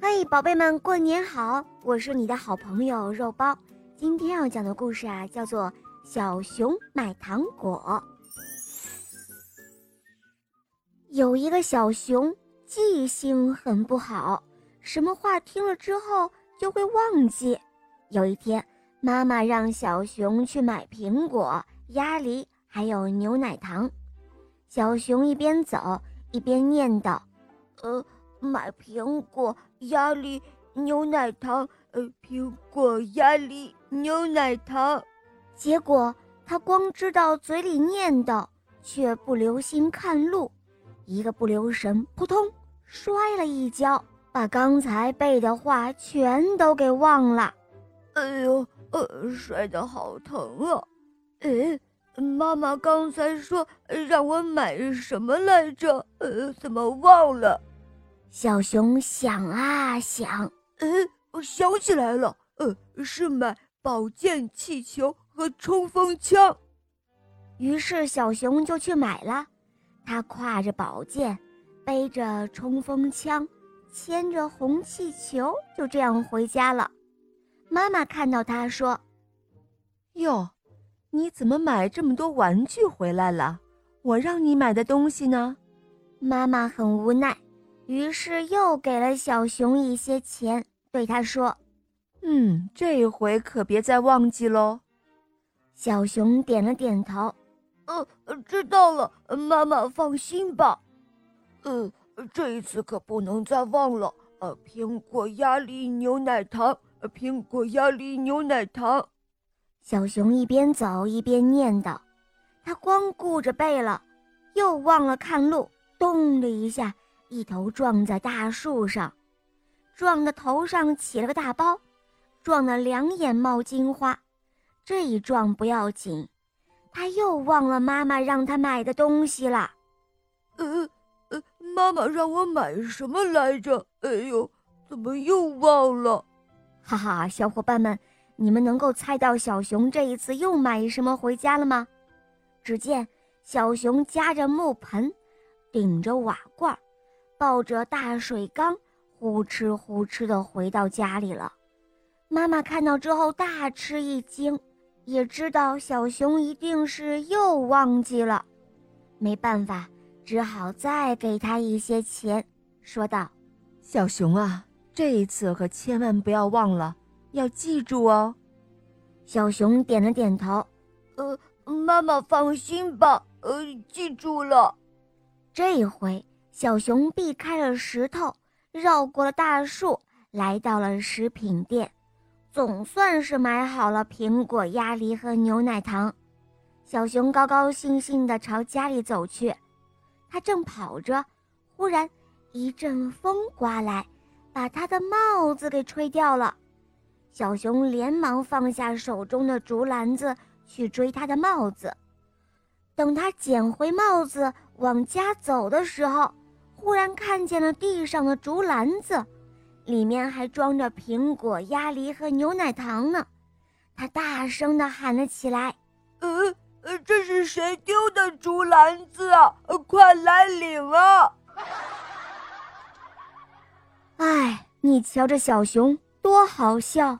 嘿，宝贝们，过年好！我是你的好朋友肉包。今天要讲的故事啊，叫做《小熊买糖果》。有一个小熊记性很不好，什么话听了之后就会忘记。有一天，妈妈让小熊去买苹果、鸭梨，还有牛奶糖。小熊一边走一边念叨：“呃。”买苹果、鸭梨、牛奶糖，呃，苹果、鸭梨、牛奶糖。结果他光知道嘴里念叨，却不留心看路，一个不留神，扑通摔了一跤，把刚才背的话全都给忘了。哎呦，呃，摔得好疼啊！哎，妈妈刚才说让我买什么来着？呃，怎么忘了？小熊想啊想，嗯，我想起来了，呃，是买宝剑气球和冲锋枪。于是小熊就去买了。他挎着宝剑，背着冲锋枪，牵着红气球，就这样回家了。妈妈看到他说：“哟，你怎么买这么多玩具回来了？我让你买的东西呢？”妈妈很无奈。于是又给了小熊一些钱，对他说：“嗯，这回可别再忘记喽。”小熊点了点头：“呃，知道了，妈妈放心吧。呃，这一次可不能再忘了。呃，苹果、鸭梨、牛奶糖，苹果、鸭梨、牛奶糖。”小熊一边走一边念叨，他光顾着背了，又忘了看路，咚的一下。一头撞在大树上，撞得头上起了个大包，撞得两眼冒金花。这一撞不要紧，他又忘了妈妈让他买的东西了。呃呃，妈妈让我买什么来着？哎呦，怎么又忘了？哈哈，小伙伴们，你们能够猜到小熊这一次又买什么回家了吗？只见小熊夹着木盆，顶着瓦罐。抱着大水缸，呼哧呼哧地回到家里了。妈妈看到之后大吃一惊，也知道小熊一定是又忘记了，没办法，只好再给他一些钱，说道：“小熊啊，这一次可千万不要忘了，要记住哦。”小熊点了点头：“呃，妈妈放心吧，呃，记住了。”这一回。小熊避开了石头，绕过了大树，来到了食品店，总算是买好了苹果、鸭梨和牛奶糖。小熊高高兴兴地朝家里走去。他正跑着，忽然一阵风刮来，把他的帽子给吹掉了。小熊连忙放下手中的竹篮子，去追他的帽子。等他捡回帽子往家走的时候，忽然看见了地上的竹篮子，里面还装着苹果、鸭梨和牛奶糖呢。他大声地喊了起来：“呃呃，这是谁丢的竹篮子啊？快来领啊！”哎，你瞧这小熊多好笑！